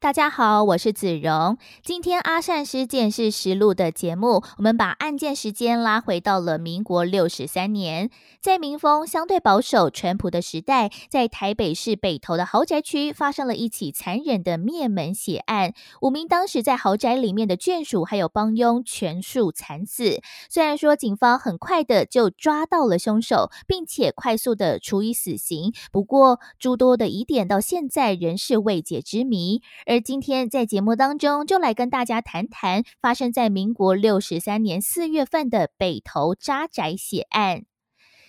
大家好，我是子荣。今天阿善师见识实录的节目，我们把案件时间拉回到了民国六十三年，在民风相对保守、淳朴的时代，在台北市北投的豪宅区发生了一起残忍的灭门血案，五名当时在豪宅里面的眷属还有帮佣全数惨死。虽然说警方很快的就抓到了凶手，并且快速的处以死刑，不过诸多的疑点到现在仍是未解之谜。而今天在节目当中，就来跟大家谈谈发生在民国六十三年四月份的北投扎宅血案。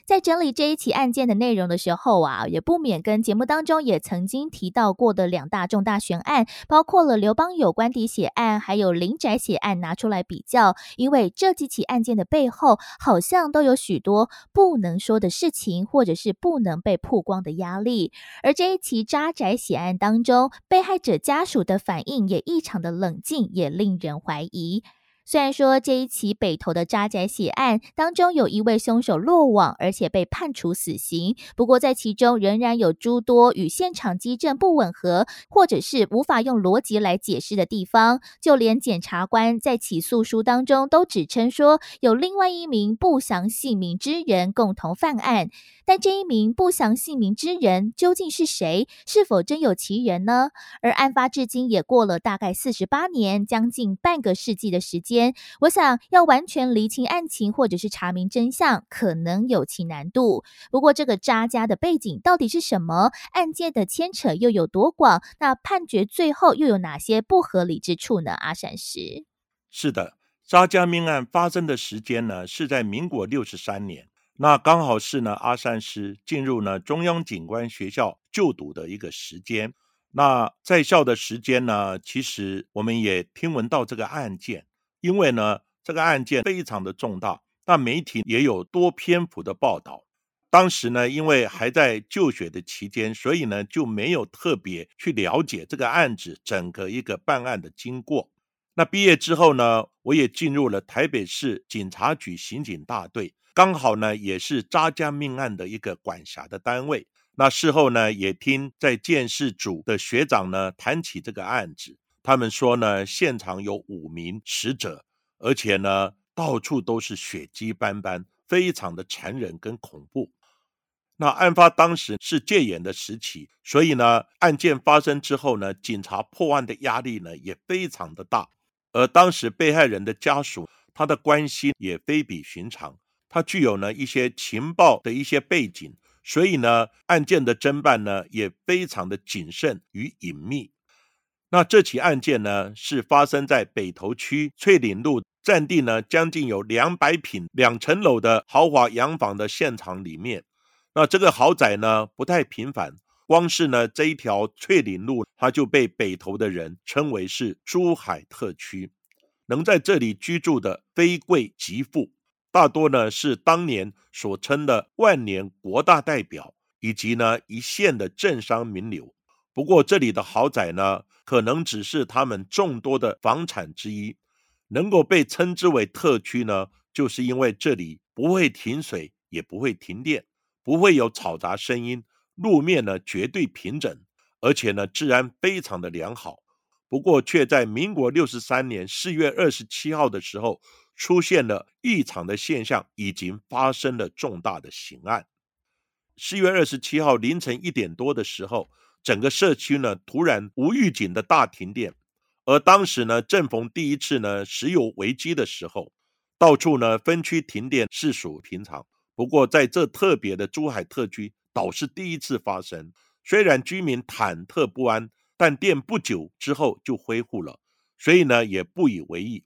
在整理这一起案件的内容的时候啊，也不免跟节目当中也曾经提到过的两大重大悬案，包括了刘邦有官邸血案，还有林宅血案拿出来比较，因为这几起案件的背后好像都有许多不能说的事情，或者是不能被曝光的压力。而这一起扎宅血案当中，被害者家属的反应也异常的冷静，也令人怀疑。虽然说这一起北投的扎宅血案当中有一位凶手落网，而且被判处死刑，不过在其中仍然有诸多与现场基证不吻合，或者是无法用逻辑来解释的地方。就连检察官在起诉书当中都指称说，有另外一名不详姓名之人共同犯案。但这一名不详姓名之人究竟是谁？是否真有其人呢？而案发至今也过了大概四十八年，将近半个世纪的时间，我想要完全厘清案情或者是查明真相，可能有其难度。不过，这个扎家的背景到底是什么？案件的牵扯又有多广？那判决最后又有哪些不合理之处呢？阿善师是的，扎家命案发生的时间呢，是在民国六十三年。那刚好是呢，阿善师进入呢中央警官学校就读的一个时间。那在校的时间呢，其实我们也听闻到这个案件，因为呢这个案件非常的重大，那媒体也有多篇幅的报道。当时呢，因为还在就学的期间，所以呢就没有特别去了解这个案子整个一个办案的经过。那毕业之后呢，我也进入了台北市警察局刑警大队。刚好呢，也是扎家命案的一个管辖的单位。那事后呢，也听在建事组的学长呢谈起这个案子，他们说呢，现场有五名死者，而且呢，到处都是血迹斑斑，非常的残忍跟恐怖。那案发当时是戒严的时期，所以呢，案件发生之后呢，警察破案的压力呢也非常的大。而当时被害人的家属，他的关心也非比寻常。他具有呢一些情报的一些背景，所以呢案件的侦办呢也非常的谨慎与隐秘。那这起案件呢是发生在北投区翠岭路，占地呢将近有两百平两层楼的豪华洋房的现场里面。那这个豪宅呢不太平凡，光是呢这一条翠岭路，它就被北投的人称为是珠海特区，能在这里居住的非贵即富。大多呢是当年所称的万年国大代表，以及呢一线的政商名流。不过这里的豪宅呢，可能只是他们众多的房产之一。能够被称之为特区呢，就是因为这里不会停水，也不会停电，不会有嘈杂声音，路面呢绝对平整，而且呢治安非常的良好。不过却在民国六十三年四月二十七号的时候。出现了异常的现象，已经发生了重大的刑案。四月二十七号凌晨一点多的时候，整个社区呢突然无预警的大停电，而当时呢正逢第一次呢石油危机的时候，到处呢分区停电是属平常。不过在这特别的珠海特区，倒是第一次发生。虽然居民忐忑不安，但电不久之后就恢复了，所以呢也不以为意。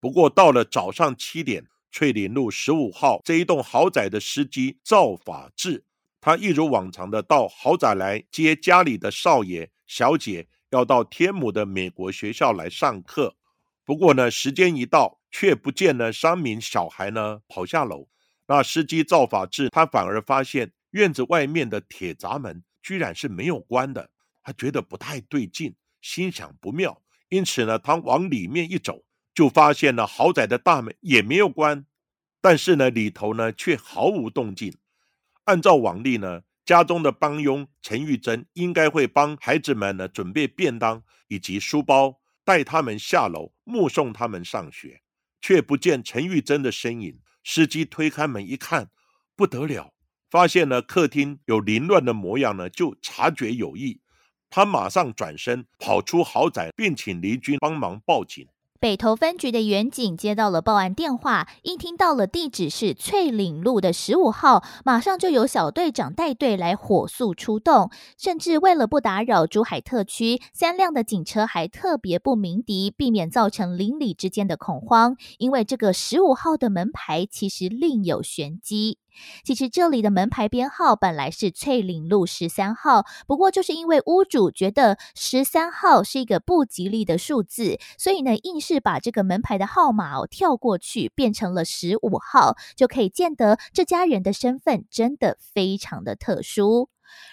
不过到了早上七点，翠林路十五号这一栋豪宅的司机赵法志，他一如往常的到豪宅来接家里的少爷、小姐要到天母的美国学校来上课。不过呢，时间一到，却不见了三名小孩呢跑下楼。那司机赵法志他反而发现院子外面的铁闸门居然是没有关的，他觉得不太对劲，心想不妙，因此呢，他往里面一走，就发现了豪宅的大门也没有关，但是呢，里头呢却毫无动静。按照往例呢，家中的帮佣陈玉珍应该会帮孩子们呢准备便当以及书包。带他们下楼，目送他们上学，却不见陈玉珍的身影。司机推开门一看，不得了，发现了客厅有凌乱的模样呢，就察觉有异。他马上转身跑出豪宅，并请邻居帮忙报警。北投分局的员警接到了报案电话，一听到了地址是翠岭路的十五号，马上就有小队长带队来火速出动，甚至为了不打扰珠海特区，三辆的警车还特别不鸣笛，避免造成邻里之间的恐慌。因为这个十五号的门牌其实另有玄机。其实这里的门牌编号本来是翠岭路十三号，不过就是因为屋主觉得十三号是一个不吉利的数字，所以呢，硬是把这个门牌的号码哦跳过去，变成了十五号，就可以见得这家人的身份真的非常的特殊。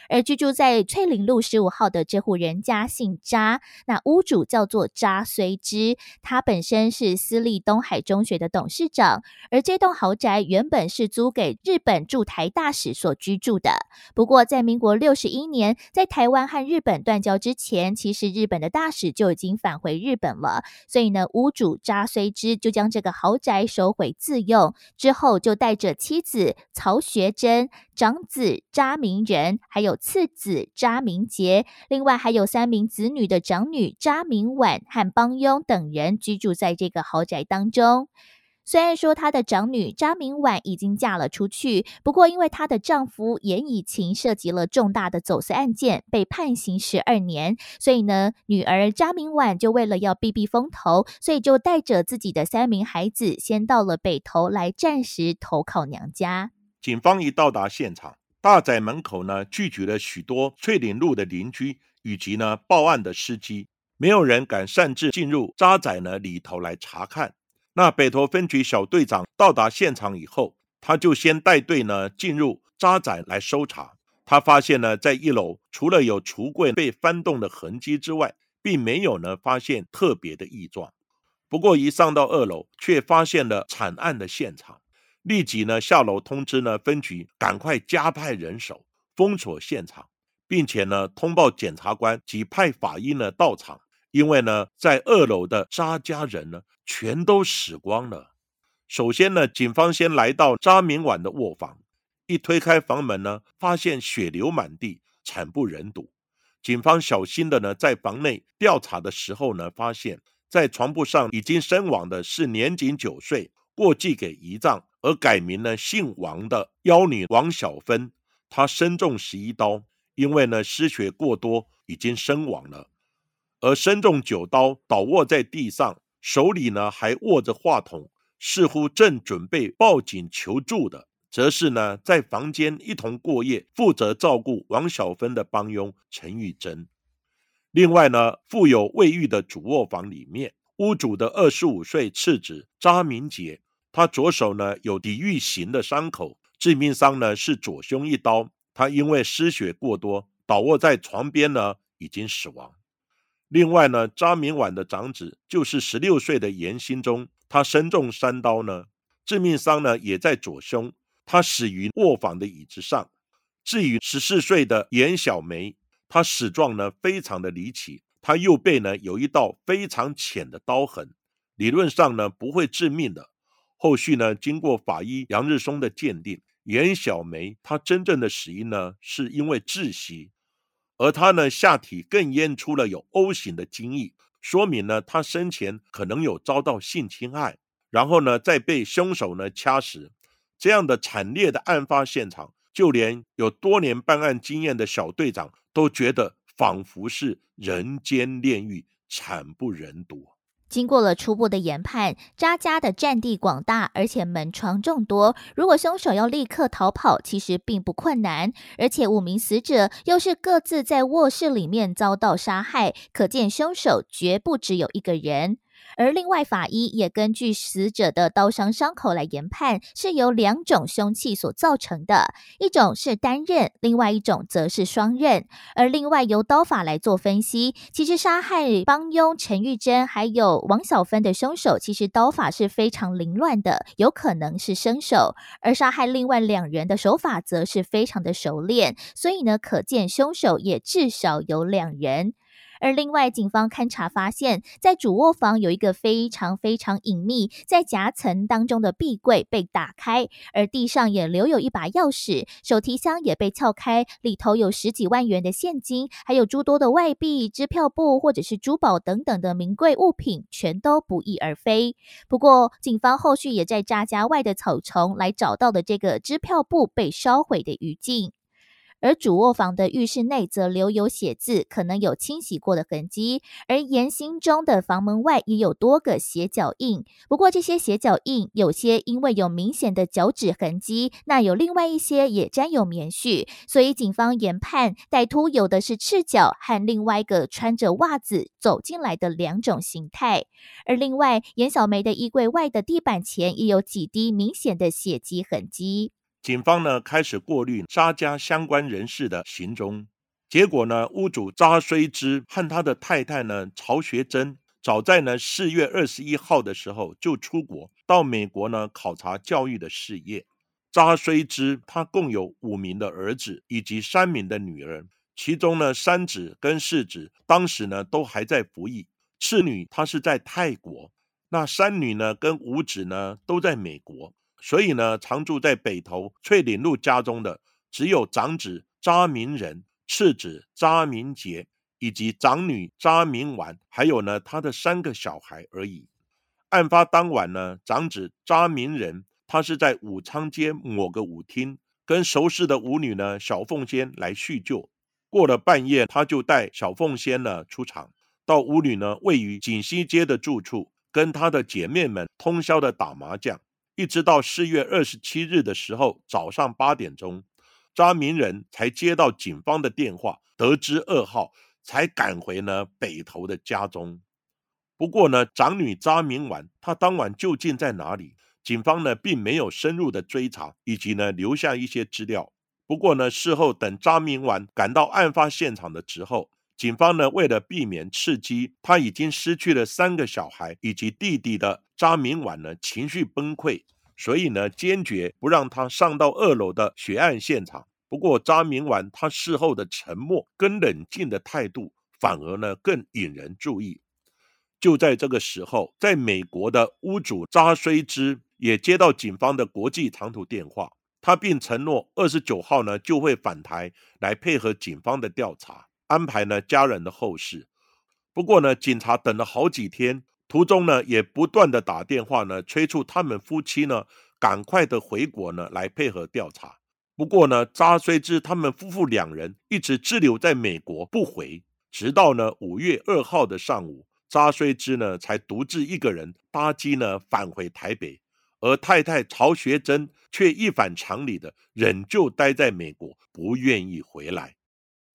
而居住在翠岭路十五号的这户人家姓查，那屋主叫做查虽之，他本身是私立东海中学的董事长。而这栋豪宅原本是租给日本驻台大使所居住的。不过，在民国六十一年，在台湾和日本断交之前，其实日本的大使就已经返回日本了。所以呢，屋主查虽之就将这个豪宅收回自用，之后就带着妻子曹学珍、长子查明仁，还有。次子查明杰，另外还有三名子女的长女查明婉和帮佣等人居住在这个豪宅当中。虽然说她的长女查明婉已经嫁了出去，不过因为她的丈夫严以晴涉及了重大的走私案件，被判刑十二年，所以呢，女儿查明婉就为了要避避风头，所以就带着自己的三名孩子，先到了北投来暂时投靠娘家。警方一到达现场。大宅门口呢，聚集了许多翠岭路的邻居以及呢报案的司机，没有人敢擅自进入渣仔呢里头来查看。那北投分局小队长到达现场以后，他就先带队呢进入渣仔来搜查。他发现呢，在一楼除了有橱柜被翻动的痕迹之外，并没有呢发现特别的异状。不过一上到二楼，却发现了惨案的现场。立即呢下楼通知呢分局，赶快加派人手封锁现场，并且呢通报检察官及派法医呢到场。因为呢在二楼的扎家人呢全都死光了。首先呢警方先来到扎明晚的卧房，一推开房门呢发现血流满地，惨不忍睹。警方小心的呢在房内调查的时候呢，发现在床铺上已经身亡的是年仅九岁，过继给姨丈。而改名呢姓王的妖女王小芬，她身中十一刀，因为呢失血过多，已经身亡了。而身中九刀倒卧在地上，手里呢还握着话筒，似乎正准备报警求助的，则是呢在房间一同过夜、负责照顾王小芬的帮佣陈玉珍。另外呢，附有卫浴的主卧房里面，屋主的二十五岁次子张明杰。他左手呢有抵御型的伤口，致命伤呢是左胸一刀。他因为失血过多，倒卧在床边呢，已经死亡。另外呢，张明婉的长子就是十六岁的严新忠，他身中三刀呢，致命伤呢也在左胸，他死于卧房的椅子上。至于十四岁的严小梅，她死状呢非常的离奇，她右背呢有一道非常浅的刀痕，理论上呢不会致命的。后续呢，经过法医杨日松的鉴定，严小梅她真正的死因呢，是因为窒息，而她呢下体更验出了有 O 型的精液，说明呢她生前可能有遭到性侵害，然后呢再被凶手呢掐死。这样的惨烈的案发现场，就连有多年办案经验的小队长都觉得仿佛是人间炼狱，惨不忍睹。经过了初步的研判，扎家的占地广大，而且门窗众多。如果凶手要立刻逃跑，其实并不困难。而且五名死者又是各自在卧室里面遭到杀害，可见凶手绝不只有一个人。而另外，法医也根据死者的刀伤伤口来研判，是由两种凶器所造成的，一种是单刃，另外一种则是双刃。而另外由刀法来做分析，其实杀害帮佣陈玉珍还有王小芬的凶手，其实刀法是非常凌乱的，有可能是生手；而杀害另外两人的手法，则是非常的熟练。所以呢，可见凶手也至少有两人。而另外，警方勘查发现，在主卧房有一个非常非常隐秘，在夹层当中的壁柜被打开，而地上也留有一把钥匙，手提箱也被撬开，里头有十几万元的现金，还有诸多的外币、支票簿或者是珠宝等等的名贵物品，全都不翼而飞。不过，警方后续也在扎家外的草丛来找到的这个支票簿被烧毁的余烬。而主卧房的浴室内则留有血渍，可能有清洗过的痕迹。而严心中的房门外也有多个血脚印，不过这些血脚印有些因为有明显的脚趾痕迹，那有另外一些也沾有棉絮，所以警方研判歹徒有的是赤脚和另外一个穿着袜子走进来的两种形态。而另外严小梅的衣柜外的地板前也有几滴明显的血迹痕迹。警方呢开始过滤扎家相关人士的行踪，结果呢，屋主扎虽之和他的太太呢曹学珍，早在呢四月二十一号的时候就出国到美国呢考察教育的事业。扎虽之他共有五名的儿子以及三名的女儿，其中呢三子跟四子当时呢都还在服役，次女她是在泰国，那三女呢跟五子呢都在美国。所以呢，常住在北投翠岭路家中的只有长子查明仁、次子查明杰以及长女查明婉，还有呢他的三个小孩而已。案发当晚呢，长子查明仁他是在武昌街某个舞厅跟熟识的舞女呢小凤仙来叙旧。过了半夜，他就带小凤仙呢出场，到舞女呢位于锦溪街的住处，跟他的姐妹们通宵的打麻将。一直到四月二十七日的时候，早上八点钟，查明仁才接到警方的电话，得知噩耗，才赶回呢北投的家中。不过呢，长女查明婉她当晚究竟在哪里？警方呢并没有深入的追查，以及呢留下一些资料。不过呢，事后等查明婉赶到案发现场的时候，警方呢为了避免刺激他已经失去了三个小孩以及弟弟的。查明婉呢情绪崩溃，所以呢坚决不让他上到二楼的血案现场。不过查明婉他事后的沉默跟冷静的态度，反而呢更引人注意。就在这个时候，在美国的屋主扎虽之也接到警方的国际长途电话，他并承诺二十九号呢就会返台来配合警方的调查，安排呢家人的后事。不过呢，警察等了好几天。途中呢，也不断的打电话呢，催促他们夫妻呢，赶快的回国呢，来配合调查。不过呢，扎虽之他们夫妇两人一直滞留在美国不回，直到呢五月二号的上午，扎虽之呢才独自一个人搭机呢返回台北，而太太曹学珍却一反常理的仍旧待在美国，不愿意回来。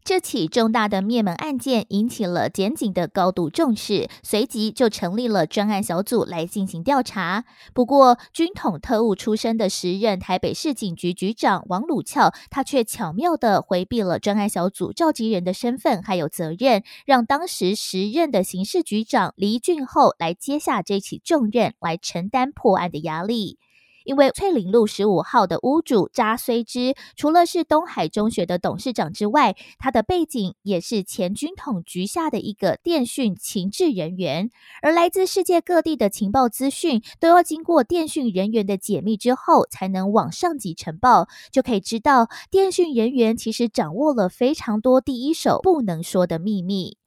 这起重大的灭门案件引起了检警的高度重视，随即就成立了专案小组来进行调查。不过，军统特务出身的时任台北市警局局长王鲁翘，他却巧妙的回避了专案小组召集人的身份还有责任，让当时时任的刑事局长黎俊厚来接下这起重任，来承担破案的压力。因为翠岭路十五号的屋主扎虽之，除了是东海中学的董事长之外，他的背景也是前军统局下的一个电讯情治人员。而来自世界各地的情报资讯，都要经过电讯人员的解密之后，才能往上级呈报。就可以知道，电讯人员其实掌握了非常多第一手不能说的秘密。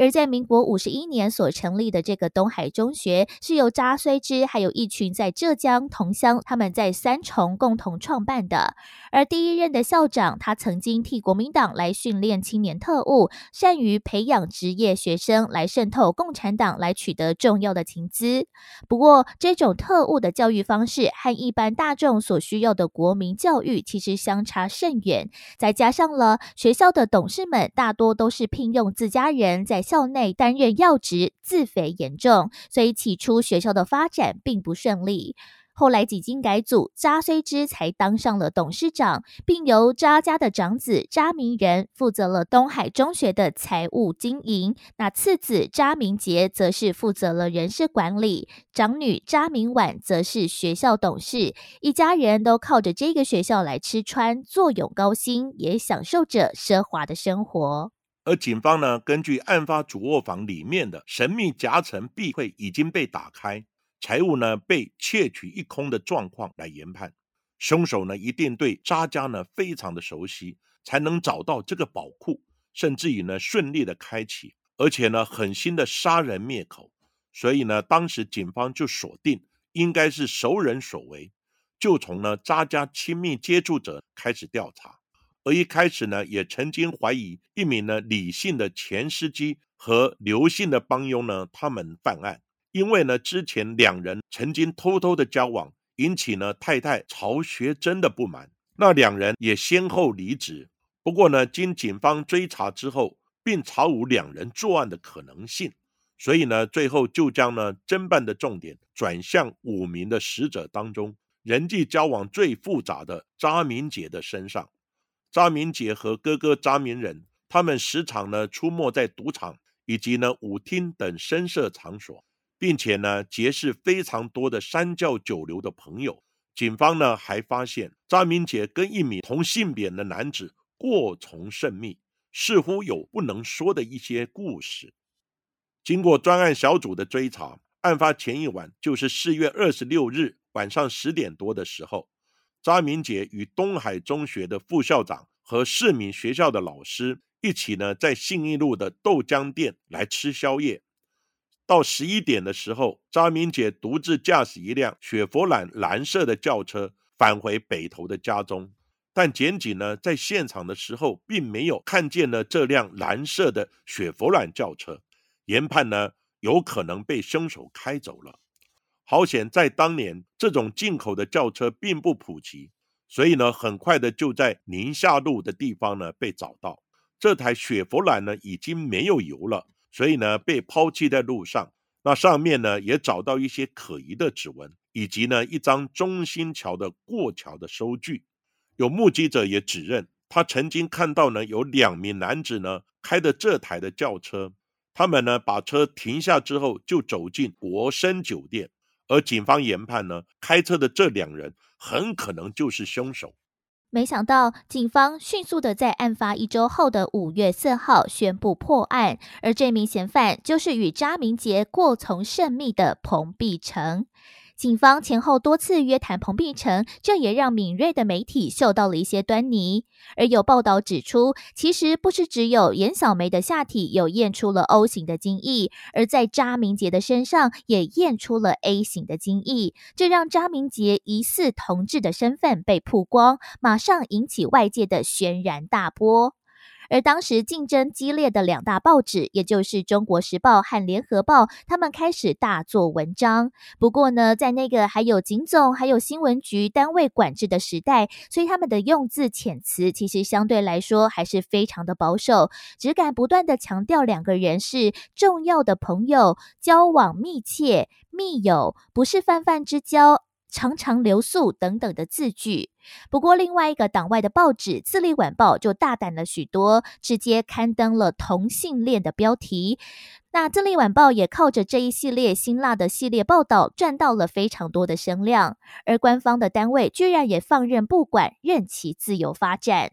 而在民国五十一年所成立的这个东海中学，是由扎衰之还有一群在浙江同乡，他们在三重共同创办的。而第一任的校长，他曾经替国民党来训练青年特务，善于培养职业学生来渗透共产党，来取得重要的情资。不过，这种特务的教育方式和一般大众所需要的国民教育其实相差甚远。再加上了学校的董事们大多都是聘用自家人在校内担任要职，自肥严重，所以起初学校的发展并不顺利。后来几经改组，扎虽之才当上了董事长，并由扎家的长子扎明仁负责了东海中学的财务经营。那次子扎明杰则是负责了人事管理，长女扎明婉则是学校董事。一家人都靠着这个学校来吃穿，坐拥高薪，也享受着奢华的生活。而警方呢，根据案发主卧房里面的神秘夹层壁柜已经被打开。财物呢被窃取一空的状况来研判，凶手呢一定对渣家呢非常的熟悉，才能找到这个宝库，甚至于呢顺利的开启，而且呢狠心的杀人灭口。所以呢，当时警方就锁定应该是熟人所为，就从呢渣家亲密接触者开始调查。而一开始呢，也曾经怀疑一名呢李姓的前司机和刘姓的帮佣呢他们犯案。因为呢，之前两人曾经偷偷的交往，引起呢太太曹学珍的不满，那两人也先后离职。不过呢，经警方追查之后，并查无两人作案的可能性，所以呢，最后就将呢侦办的重点转向五名的死者当中人际交往最复杂的查明杰的身上。查明杰和哥哥查明仁，他们时常呢出没在赌场以及呢舞厅等声色场所。并且呢，结识非常多的三教九流的朋友。警方呢还发现张明杰跟一名同性别的男子过从甚密，似乎有不能说的一些故事。经过专案小组的追查，案发前一晚，就是四月二十六日晚上十点多的时候，张明杰与东海中学的副校长和市民学校的老师一起呢，在信义路的豆浆店来吃宵夜。到十一点的时候，张明杰独自驾驶一辆雪佛兰蓝色的轿车返回北投的家中，但检警呢在现场的时候，并没有看见了这辆蓝色的雪佛兰轿车，研判呢有可能被凶手开走了。好险，在当年这种进口的轿车并不普及，所以呢很快的就在宁夏路的地方呢被找到。这台雪佛兰呢已经没有油了。所以呢，被抛弃在路上。那上面呢，也找到一些可疑的指纹，以及呢一张中心桥的过桥的收据。有目击者也指认，他曾经看到呢有两名男子呢开的这台的轿车，他们呢把车停下之后就走进国生酒店。而警方研判呢，开车的这两人很可能就是凶手。没想到，警方迅速的在案发一周后的五月四号宣布破案，而这名嫌犯就是与查明杰过从甚密的彭碧成。警方前后多次约谈彭碧成，这也让敏锐的媒体嗅到了一些端倪。而有报道指出，其实不是只有严小梅的下体有验出了 O 型的精液，而在查明杰的身上也验出了 A 型的精液，这让查明杰疑似同志的身份被曝光，马上引起外界的轩然大波。而当时竞争激烈的两大报纸，也就是《中国时报》和《联合报》，他们开始大做文章。不过呢，在那个还有警总、还有新闻局单位管制的时代，所以他们的用字遣词其实相对来说还是非常的保守，只敢不断的强调两个人是重要的朋友，交往密切、密友，不是泛泛之交。常常留宿等等的字句。不过，另外一个党外的报纸《自立晚报》就大胆了许多，直接刊登了同性恋的标题。那《自立晚报》也靠着这一系列辛辣的系列报道，赚到了非常多的声量。而官方的单位居然也放任不管，任其自由发展。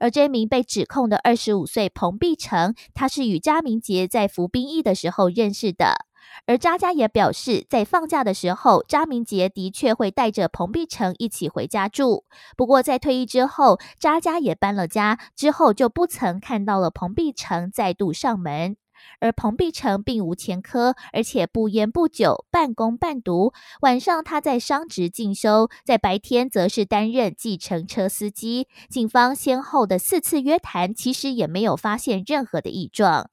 而这名被指控的二十五岁彭碧成，他是与嘉明杰在服兵役的时候认识的。而扎家也表示，在放假的时候，扎明杰的确会带着彭碧成一起回家住。不过，在退役之后，扎家也搬了家，之后就不曾看到了彭碧成再度上门。而彭碧成并无前科，而且不烟不酒，半工半读。晚上他在商职进修，在白天则是担任计程车司机。警方先后的四次约谈，其实也没有发现任何的异状。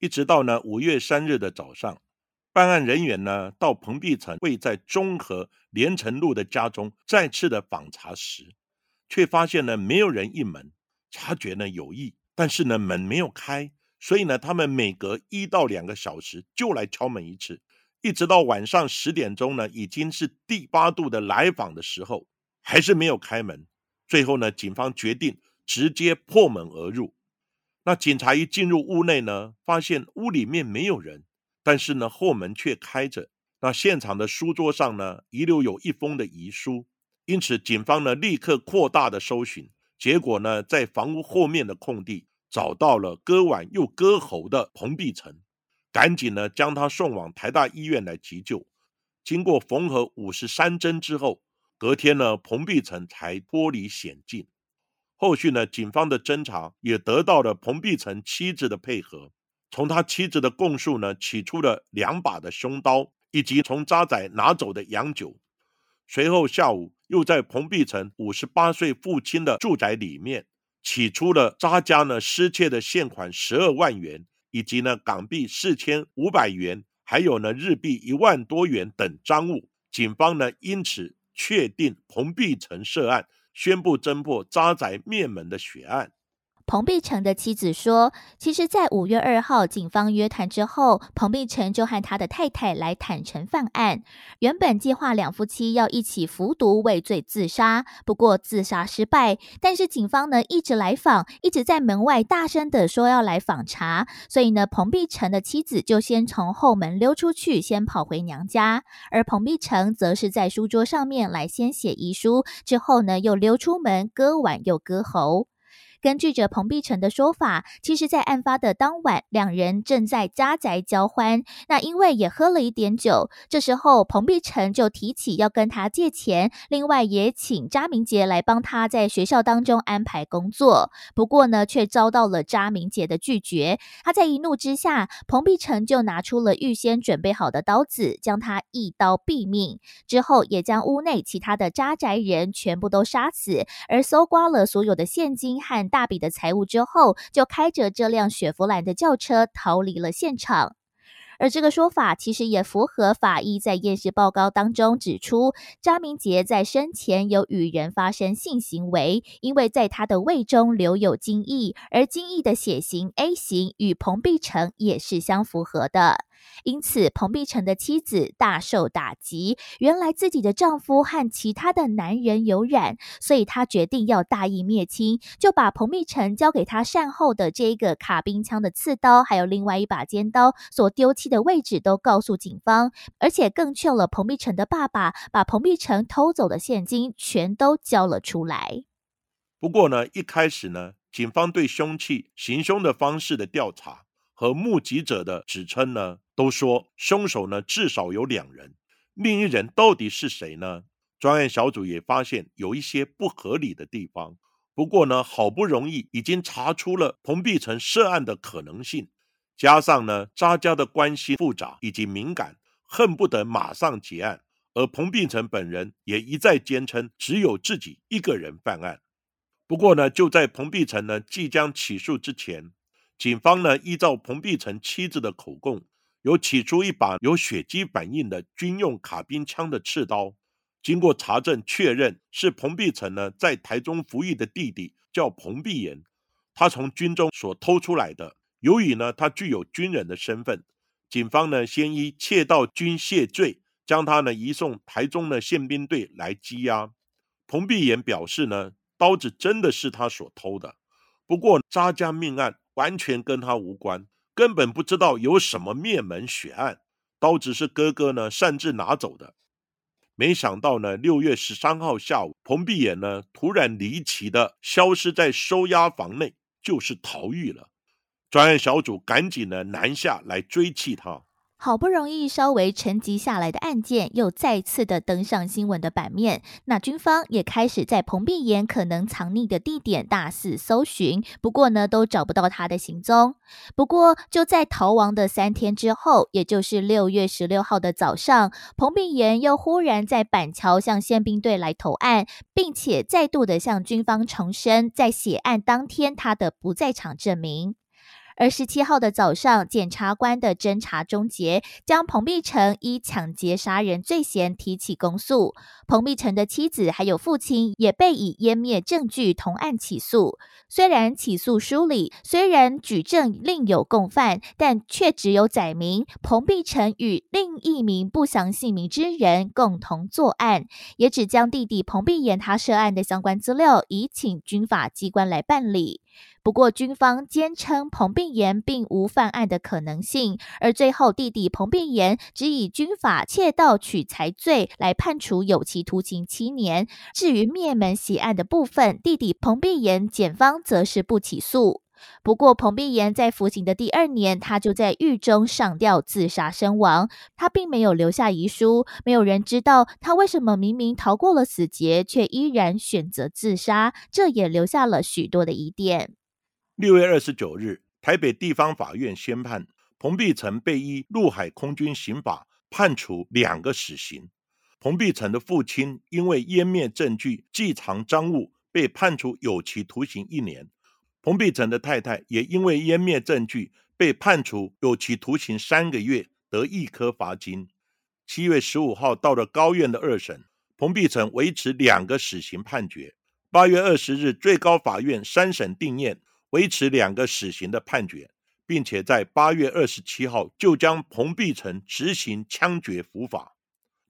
一直到呢五月三日的早上，办案人员呢到彭碧成位在中和连城路的家中再次的访查时，却发现呢没有人应门，察觉呢有异，但是呢门没有开。所以呢，他们每隔一到两个小时就来敲门一次，一直到晚上十点钟呢，已经是第八度的来访的时候，还是没有开门。最后呢，警方决定直接破门而入。那警察一进入屋内呢，发现屋里面没有人，但是呢，后门却开着。那现场的书桌上呢，遗留有一封的遗书，因此警方呢立刻扩大的搜寻，结果呢，在房屋后面的空地。找到了割腕又割喉的彭碧成，赶紧呢将他送往台大医院来急救。经过缝合五十三针之后，隔天呢彭碧成才脱离险境。后续呢警方的侦查也得到了彭碧成妻子的配合，从他妻子的供述呢取出了两把的凶刀，以及从渣仔拿走的洋酒。随后下午又在彭碧成五十八岁父亲的住宅里面。起出了渣家呢失窃的现款十二万元，以及呢港币四千五百元，还有呢日币一万多元等赃物。警方呢因此确定彭碧成涉案，宣布侦破渣仔灭门的血案。彭碧成的妻子说：“其实，在五月二号警方约谈之后，彭碧成就和他的太太来坦诚犯案。原本计划两夫妻要一起服毒畏罪自杀，不过自杀失败。但是警方呢一直来访，一直在门外大声的说要来访查，所以呢，彭碧成的妻子就先从后门溜出去，先跑回娘家。而彭碧成则是在书桌上面来先写遗书，之后呢又溜出门割腕又割喉。”根据着彭碧成的说法，其实，在案发的当晚，两人正在家宅交欢。那因为也喝了一点酒，这时候彭碧成就提起要跟他借钱，另外也请查明杰来帮他在学校当中安排工作。不过呢，却遭到了查明杰的拒绝。他在一怒之下，彭碧成就拿出了预先准备好的刀子，将他一刀毙命。之后，也将屋内其他的扎宅人全部都杀死，而搜刮了所有的现金和。大笔的财物之后，就开着这辆雪佛兰的轿车逃离了现场。而这个说法其实也符合法医在验尸报告当中指出，张明杰在生前有与人发生性行为，因为在他的胃中留有精液，而精液的血型 A 型与彭碧成也是相符合的。因此，彭碧成的妻子大受打击。原来自己的丈夫和其他的男人有染，所以她决定要大义灭亲，就把彭碧成交给他善后的这一个卡宾枪的刺刀，还有另外一把尖刀所丢弃的位置都告诉警方，而且更劝了彭碧成的爸爸，把彭碧成偷走的现金全都交了出来。不过呢，一开始呢，警方对凶器行凶的方式的调查和目击者的指称呢。都说凶手呢至少有两人，另一人到底是谁呢？专案小组也发现有一些不合理的地方。不过呢，好不容易已经查出了彭碧成涉案的可能性，加上呢扎家的关系复杂以及敏感，恨不得马上结案。而彭碧成本人也一再坚称只有自己一个人犯案。不过呢，就在彭碧成呢即将起诉之前，警方呢依照彭碧成妻子的口供。有起出一把有血迹反应的军用卡宾枪的刺刀，经过查证确认是彭碧成呢在台中服役的弟弟叫彭碧炎，他从军中所偷出来的。由于呢他具有军人的身份，警方呢先依窃盗军械罪将他呢移送台中的宪兵队来羁押。彭碧炎表示呢刀子真的是他所偷的，不过扎家命案完全跟他无关。根本不知道有什么灭门血案，刀子是哥哥呢擅自拿走的。没想到呢，六月十三号下午，彭碧眼呢突然离奇的消失在收押房内，就是逃狱了。专案小组赶紧呢南下来追缉他。好不容易稍微沉寂下来的案件，又再次的登上新闻的版面。那军方也开始在彭碧岩可能藏匿的地点大肆搜寻，不过呢，都找不到他的行踪。不过就在逃亡的三天之后，也就是六月十六号的早上，彭碧岩又忽然在板桥向宪兵队来投案，并且再度的向军方重申在血案当天他的不在场证明。而十七号的早上，检察官的侦查终结，将彭碧成以抢劫杀人罪嫌提起公诉。彭碧成的妻子还有父亲也被以湮灭证据同案起诉。虽然起诉书里虽然举证另有共犯，但却只有载明彭碧成与另一名不详姓名之人共同作案，也只将弟弟彭碧岩他涉案的相关资料移请军法机关来办理。不过，军方坚称彭碧炎并无犯案的可能性，而最后弟弟彭碧炎只以军法窃盗取财罪来判处有期徒刑七年。至于灭门血案的部分，弟弟彭碧炎检方则是不起诉。不过，彭碧岩在服刑的第二年，他就在狱中上吊自杀身亡。他并没有留下遗书，没有人知道他为什么明明逃过了死劫，却依然选择自杀。这也留下了许多的疑点。六月二十九日，台北地方法院宣判，彭碧成被依陆海空军刑法判处两个死刑。彭碧成的父亲因为湮灭证据、寄藏赃物，被判处有期徒刑一年。彭碧成的太太也因为湮灭证据，被判处有期徒刑三个月，得一颗罚金。七月十五号到了高院的二审，彭碧成维持两个死刑判决。八月二十日，最高法院三审定验。维持两个死刑的判决，并且在八月二十七号就将彭碧成执行枪决伏法。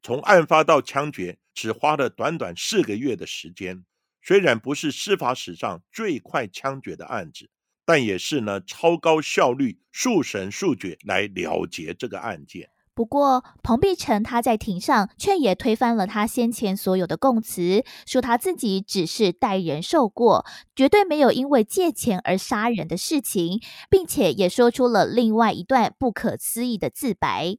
从案发到枪决，只花了短短四个月的时间。虽然不是司法史上最快枪决的案子，但也是呢超高效率、速审速决来了结这个案件。不过，彭碧成他在庭上却也推翻了他先前所有的供词，说他自己只是代人受过，绝对没有因为借钱而杀人的事情，并且也说出了另外一段不可思议的自白。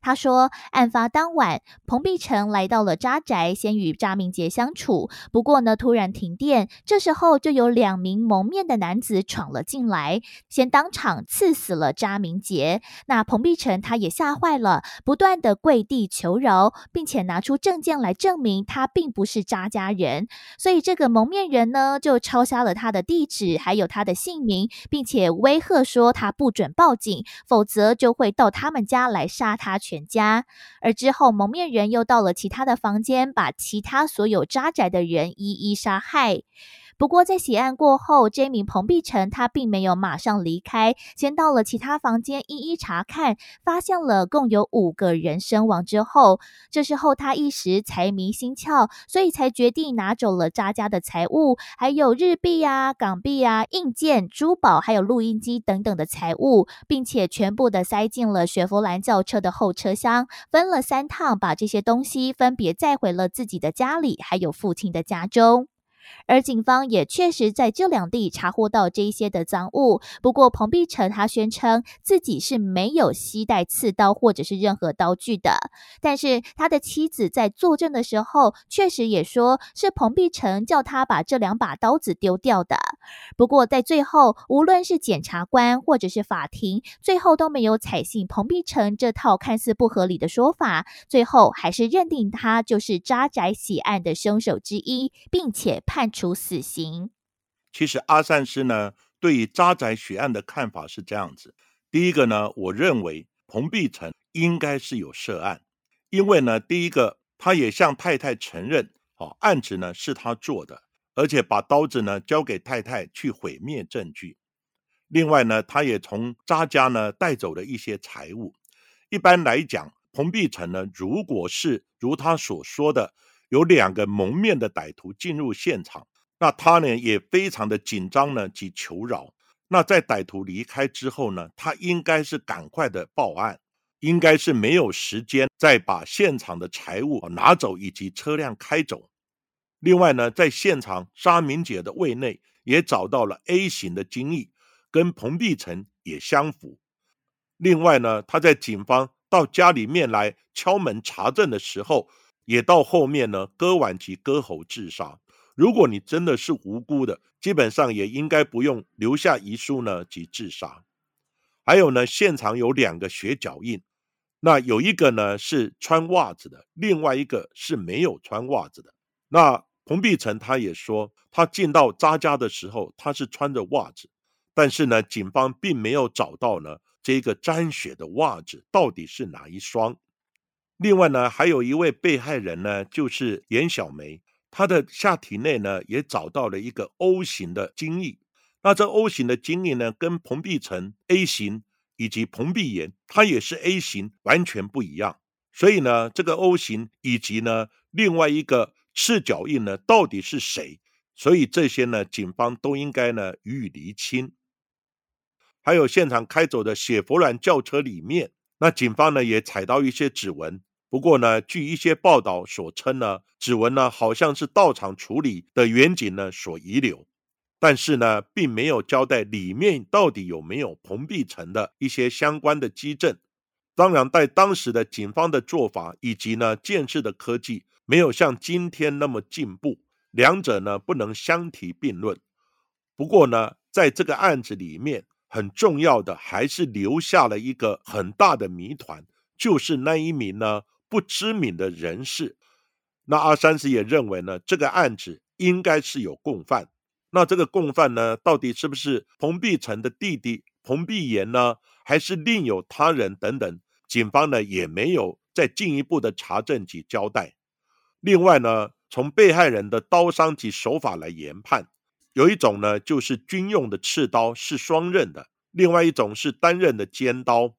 他说，案发当晚，彭碧成来到了扎宅，先与扎明杰相处。不过呢，突然停电，这时候就有两名蒙面的男子闯了进来，先当场刺死了扎明杰。那彭碧成他也吓坏了，不断的跪地求饶，并且拿出证件来证明他并不是扎家人。所以这个蒙面人呢，就抄下了他的地址，还有他的姓名，并且威吓说他不准报警，否则就会到他们家来杀他。全家，而之后蒙面人又到了其他的房间，把其他所有扎宅的人一一杀害。不过，在血案过后，这名彭碧成他并没有马上离开，先到了其他房间一一查看，发现了共有五个人身亡之后，这时候他一时财迷心窍，所以才决定拿走了渣家的财物，还有日币啊、港币啊、硬件、珠宝，还有录音机等等的财物，并且全部的塞进了雪佛兰轿车的后车厢，分了三趟把这些东西分别载回了自己的家里，还有父亲的家中。而警方也确实在这两地查获到这一些的赃物。不过，彭碧成他宣称自己是没有携带刺刀或者是任何刀具的。但是，他的妻子在作证的时候，确实也说是彭碧成叫他把这两把刀子丢掉的。不过，在最后，无论是检察官或者是法庭，最后都没有采信彭碧成这套看似不合理的说法，最后还是认定他就是扎宅血案的凶手之一，并且判。判处死刑。其实阿善师呢，对于扎宅血案的看法是这样子：第一个呢，我认为彭碧成应该是有涉案，因为呢，第一个他也向太太承认，哦，案子呢是他做的，而且把刀子呢交给太太去毁灭证据。另外呢，他也从扎家呢带走了一些财物。一般来讲，彭碧成呢，如果是如他所说的。有两个蒙面的歹徒进入现场，那他呢也非常的紧张呢，及求饶。那在歹徒离开之后呢，他应该是赶快的报案，应该是没有时间再把现场的财物拿走以及车辆开走。另外呢，在现场沙明姐的胃内也找到了 A 型的精液，跟彭碧成也相符。另外呢，他在警方到家里面来敲门查证的时候，也到后面呢割腕及割喉自杀。如果你真的是无辜的，基本上也应该不用留下遗书呢及自杀。还有呢，现场有两个血脚印，那有一个呢是穿袜子的，另外一个是没有穿袜子的。那彭碧成他也说，他进到扎家的时候，他是穿着袜子，但是呢，警方并没有找到呢这个沾血的袜子到底是哪一双。另外呢，还有一位被害人呢，就是严小梅，她的下体内呢也找到了一个 O 型的精液。那这 O 型的精液呢，跟彭碧成 A 型以及彭碧炎，它也是 A 型，完全不一样。所以呢，这个 O 型以及呢另外一个赤脚印呢，到底是谁？所以这些呢，警方都应该呢予以厘清。还有现场开走的雪佛兰轿车里面。那警方呢也采到一些指纹，不过呢，据一些报道所称呢，指纹呢好像是到场处理的远景呢所遗留，但是呢，并没有交代里面到底有没有彭碧成的一些相关的基证。当然，在当时的警方的做法以及呢，建设的科技没有像今天那么进步，两者呢不能相提并论。不过呢，在这个案子里面。很重要的还是留下了一个很大的谜团，就是那一名呢不知名的人士。那阿三师也认为呢，这个案子应该是有共犯。那这个共犯呢，到底是不是彭碧成的弟弟彭碧炎呢，还是另有他人等等？警方呢也没有再进一步的查证及交代。另外呢，从被害人的刀伤及手法来研判。有一种呢，就是军用的刺刀是双刃的；另外一种是单刃的尖刀。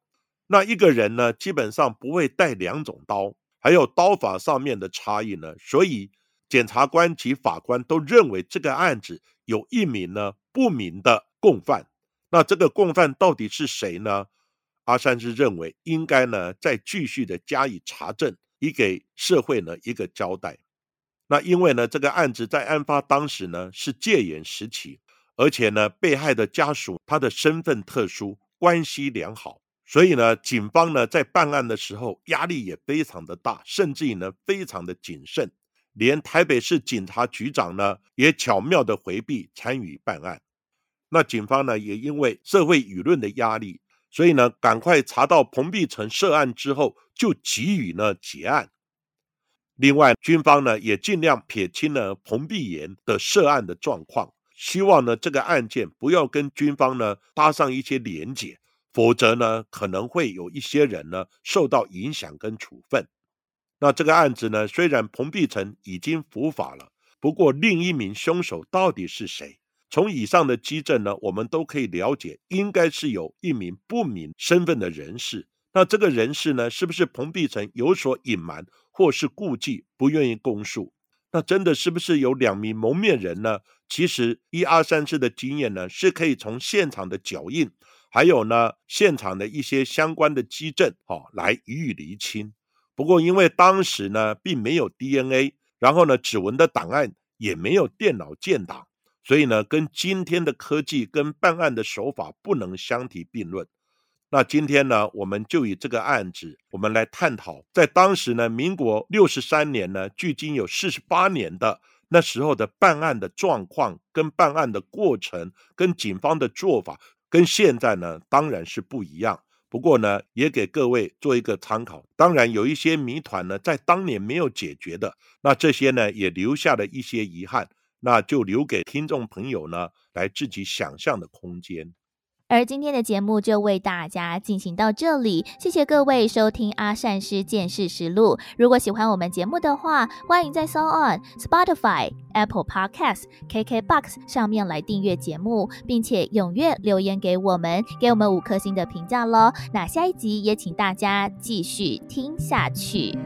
那一个人呢，基本上不会带两种刀，还有刀法上面的差异呢。所以检察官及法官都认为这个案子有一名呢不明的共犯。那这个共犯到底是谁呢？阿三是认为应该呢再继续的加以查证，以给社会呢一个交代。那因为呢，这个案子在案发当时呢是戒严时期，而且呢，被害的家属他的身份特殊，关系良好，所以呢，警方呢在办案的时候压力也非常的大，甚至于呢非常的谨慎，连台北市警察局长呢也巧妙的回避参与办案。那警方呢也因为社会舆论的压力，所以呢赶快查到彭碧成涉案之后，就给予呢结案。另外，军方呢也尽量撇清了彭碧炎的涉案的状况，希望呢这个案件不要跟军方呢搭上一些连结，否则呢可能会有一些人呢受到影响跟处分。那这个案子呢，虽然彭碧成已经伏法了，不过另一名凶手到底是谁？从以上的基证呢，我们都可以了解，应该是有一名不明身份的人士。那这个人士呢，是不是彭碧成有所隐瞒？或是顾忌不愿意供述，那真的是不是有两名蒙面人呢？其实一二三次的经验呢，是可以从现场的脚印，还有呢现场的一些相关的基证，哦，来予以厘清。不过因为当时呢并没有 DNA，然后呢指纹的档案也没有电脑建档，所以呢跟今天的科技跟办案的手法不能相提并论。那今天呢，我们就以这个案子，我们来探讨，在当时呢，民国六十三年呢，距今有四十八年的那时候的办案的状况，跟办案的过程，跟警方的做法，跟现在呢，当然是不一样。不过呢，也给各位做一个参考。当然，有一些谜团呢，在当年没有解决的，那这些呢，也留下了一些遗憾，那就留给听众朋友呢，来自己想象的空间。而今天的节目就为大家进行到这里，谢谢各位收听阿善师见识实录。如果喜欢我们节目的话，欢迎在 s o On、Spotify、Apple Podcast、KKBox 上面来订阅节目，并且踊跃留言给我们，给我们五颗星的评价喽。那下一集也请大家继续听下去。